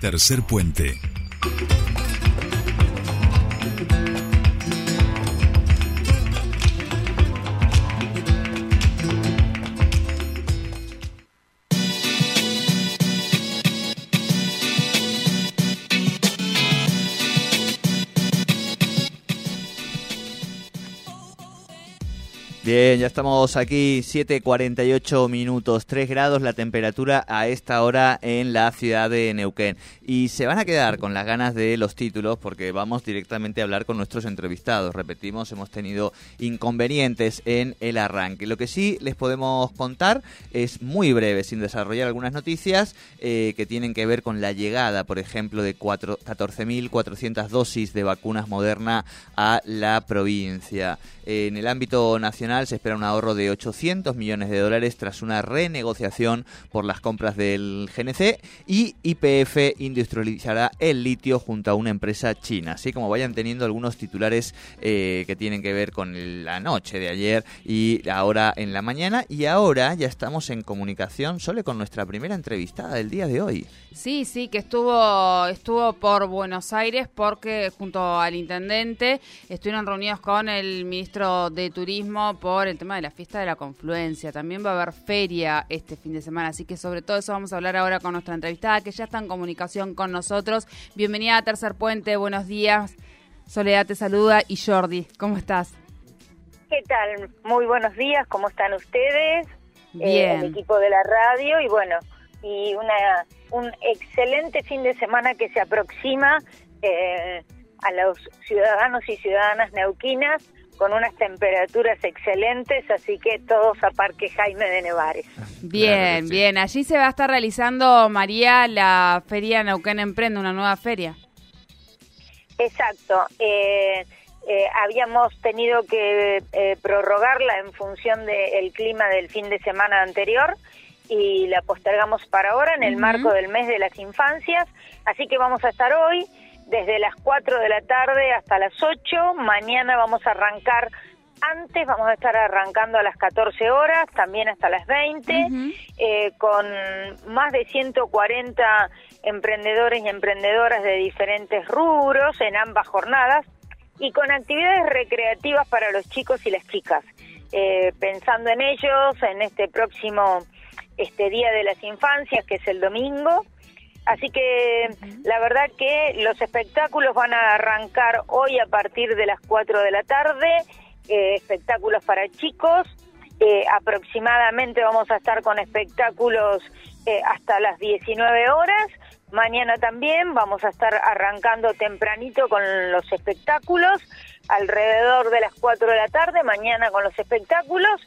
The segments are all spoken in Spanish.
Tercer puente. Bien, ya estamos aquí, 7.48 minutos, 3 grados la temperatura a esta hora en la ciudad de Neuquén. Y se van a quedar con las ganas de los títulos porque vamos directamente a hablar con nuestros entrevistados. Repetimos, hemos tenido inconvenientes en el arranque. Lo que sí les podemos contar es muy breve, sin desarrollar algunas noticias eh, que tienen que ver con la llegada, por ejemplo, de 14.400 dosis de vacunas Moderna a la provincia. En el ámbito nacional se espera un ahorro de 800 millones de dólares tras una renegociación por las compras del GNC y IPF industrializará el litio junto a una empresa china. Así como vayan teniendo algunos titulares eh, que tienen que ver con la noche de ayer y ahora en la mañana. Y ahora ya estamos en comunicación solo con nuestra primera entrevistada del día de hoy. Sí, sí, que estuvo, estuvo por Buenos Aires porque junto al intendente estuvieron reunidos con el ministro de Turismo por el tema de la fiesta de la confluencia. También va a haber feria este fin de semana, así que sobre todo eso vamos a hablar ahora con nuestra entrevistada que ya está en comunicación con nosotros. Bienvenida a Tercer Puente, buenos días. Soledad te saluda y Jordi, ¿cómo estás? ¿Qué tal? Muy buenos días, ¿cómo están ustedes? Bien. el equipo de la radio y bueno, y una un excelente fin de semana que se aproxima eh, a los ciudadanos y ciudadanas neuquinas con unas temperaturas excelentes, así que todos a Parque Jaime de Nevares. Bien, bien. Allí se va a estar realizando, María, la Feria Neuquén Emprende, una nueva feria. Exacto. Eh, eh, habíamos tenido que eh, prorrogarla en función del clima del fin de semana anterior y la postergamos para ahora en el marco del mes de las infancias. Así que vamos a estar hoy desde las 4 de la tarde hasta las 8. Mañana vamos a arrancar antes, vamos a estar arrancando a las 14 horas, también hasta las 20, eh, con más de 140 emprendedores y emprendedoras de diferentes rubros en ambas jornadas y con actividades recreativas para los chicos y las chicas. Eh, pensando en ellos, en este próximo este Día de las Infancias, que es el domingo, Así que la verdad que los espectáculos van a arrancar hoy a partir de las 4 de la tarde, eh, espectáculos para chicos, eh, aproximadamente vamos a estar con espectáculos eh, hasta las 19 horas, mañana también vamos a estar arrancando tempranito con los espectáculos, alrededor de las 4 de la tarde, mañana con los espectáculos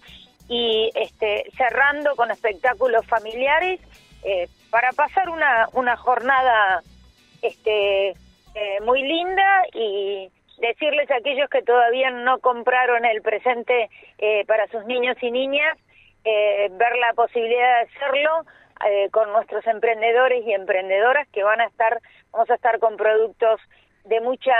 y este, cerrando con espectáculos familiares eh, para pasar una, una jornada este, eh, muy linda y decirles a aquellos que todavía no compraron el presente eh, para sus niños y niñas, ver la posibilidad de hacerlo con nuestros emprendedores y emprendedoras que van a estar, vamos a estar con productos de mucha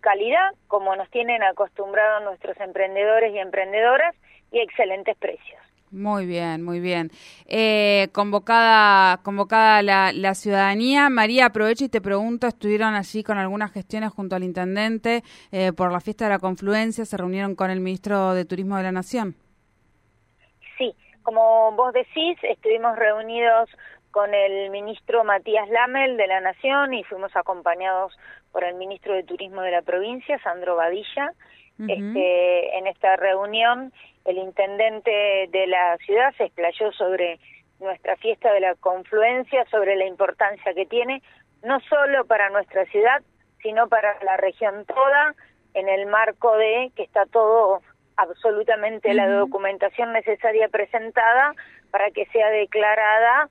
calidad, como nos tienen acostumbrados nuestros emprendedores y emprendedoras, y excelentes precios. Muy bien, muy bien. Eh, convocada convocada la, la, ciudadanía, María, aprovecho y te pregunto, estuvieron allí con algunas gestiones junto al intendente eh, por la fiesta de la confluencia, se reunieron con el ministro de Turismo de la Nación. Sí, como vos decís, estuvimos reunidos con el ministro Matías Lamel de la Nación y fuimos acompañados por el ministro de Turismo de la provincia, Sandro Badilla, este, en esta reunión el intendente de la ciudad se explayó sobre nuestra fiesta de la confluencia, sobre la importancia que tiene, no solo para nuestra ciudad, sino para la región toda, en el marco de que está todo absolutamente la documentación necesaria presentada para que sea declarada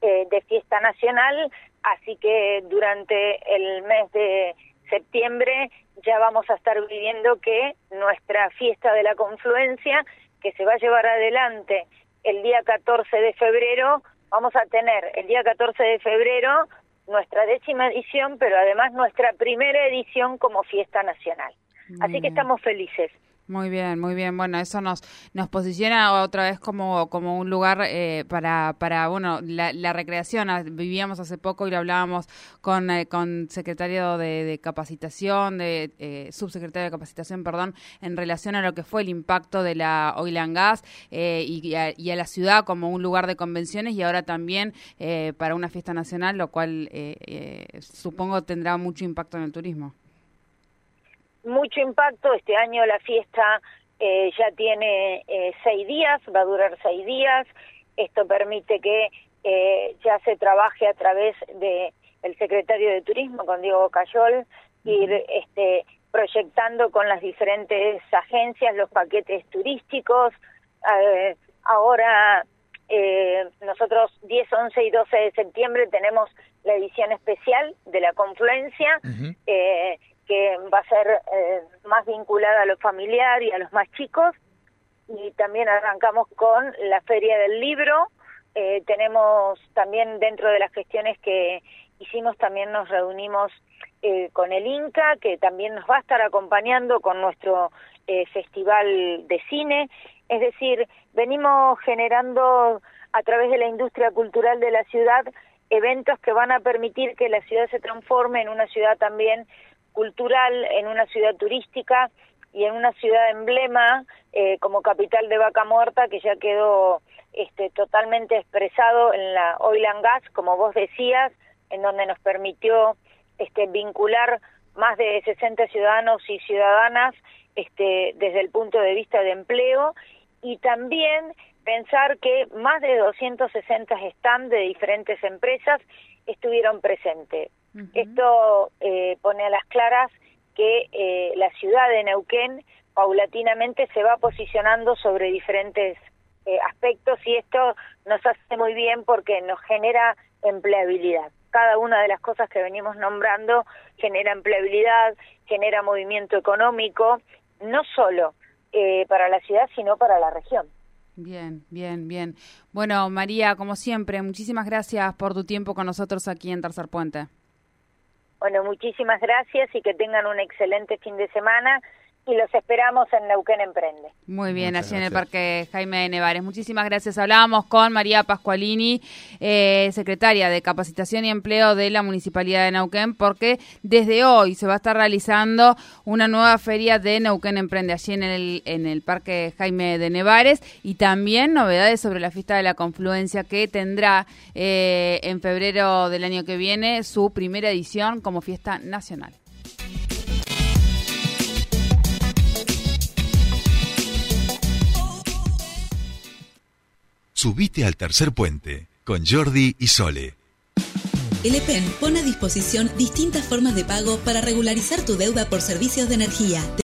eh, de fiesta nacional, así que durante el mes de septiembre ya vamos a estar viviendo que nuestra fiesta de la confluencia, que se va a llevar adelante el día 14 de febrero, vamos a tener el día 14 de febrero nuestra décima edición, pero además nuestra primera edición como fiesta nacional. Así que estamos felices. Muy bien, muy bien. Bueno, eso nos nos posiciona otra vez como, como un lugar eh, para, para, bueno, la, recreación. Ah, vivíamos hace poco y lo hablábamos con, eh, con secretario de, capacitación, de eh, subsecretario de capacitación, perdón, en relación a lo que fue el impacto de la oil and gas y, a, y, a, la ciudad como un lugar de convenciones y ahora también para una fiesta nacional, lo cual supongo tendrá mucho impacto en el turismo mucho impacto. Este año la fiesta eh, ya tiene eh, seis días, va a durar seis días. Esto permite que eh, ya se trabaje a través de el secretario de Turismo, con Diego Cayol, ir este, proyectando con las diferentes agencias los paquetes turísticos. ahora nosotros 10, 11 y 12 de septiembre tenemos la edición especial de la confluencia que va a ser eh, más vinculada a lo familiar y a los más chicos. Y también arrancamos con la Feria del Libro. Eh, tenemos también dentro de las gestiones que hicimos, también nos reunimos eh, con el INCA, que también nos va a estar acompañando con nuestro festival de cine. Es decir, venimos generando a través de la industria cultural de la ciudad eventos que van a permitir que la ciudad se transforme en una ciudad también cultural en una ciudad turística y en una ciudad emblema eh, como capital de Vaca Muerta que ya quedó este, totalmente expresado en la Oil and Gas, como vos decías, en donde nos permitió este, vincular más de 60 ciudadanos y ciudadanas este, desde el punto de vista de empleo y también pensar que más de 260 stands de diferentes empresas estuvieron presentes. Esto eh, pone a las claras que eh, la ciudad de Neuquén paulatinamente se va posicionando sobre diferentes eh, aspectos y esto nos hace muy bien porque nos genera empleabilidad. Cada una de las cosas que venimos nombrando genera empleabilidad, genera movimiento económico, no solo para la ciudad, sino para la región. Bien, bien, bien. Bueno, María, como siempre, muchísimas gracias por tu tiempo con nosotros aquí en Tercer Puente. Bueno, muchísimas gracias y que tengan un excelente fin de semana y los esperamos en Neuquén Emprende. Muy bien, allí en el Parque Jaime de Nevares. Muchísimas gracias. Hablábamos con María Pascualini, eh, secretaria de Capacitación y Empleo de la Municipalidad de Neuquén, porque desde hoy se va a estar realizando una nueva feria de Neuquén Emprende allí en el, en el Parque Jaime de Nevares y también novedades sobre la fiesta de la confluencia que tendrá eh, en febrero del año que viene su primera edición como fiesta nacional. Subite al tercer puente con Jordi y Sole. El EPEN pone a disposición distintas formas de pago para regularizar tu deuda por servicios de energía.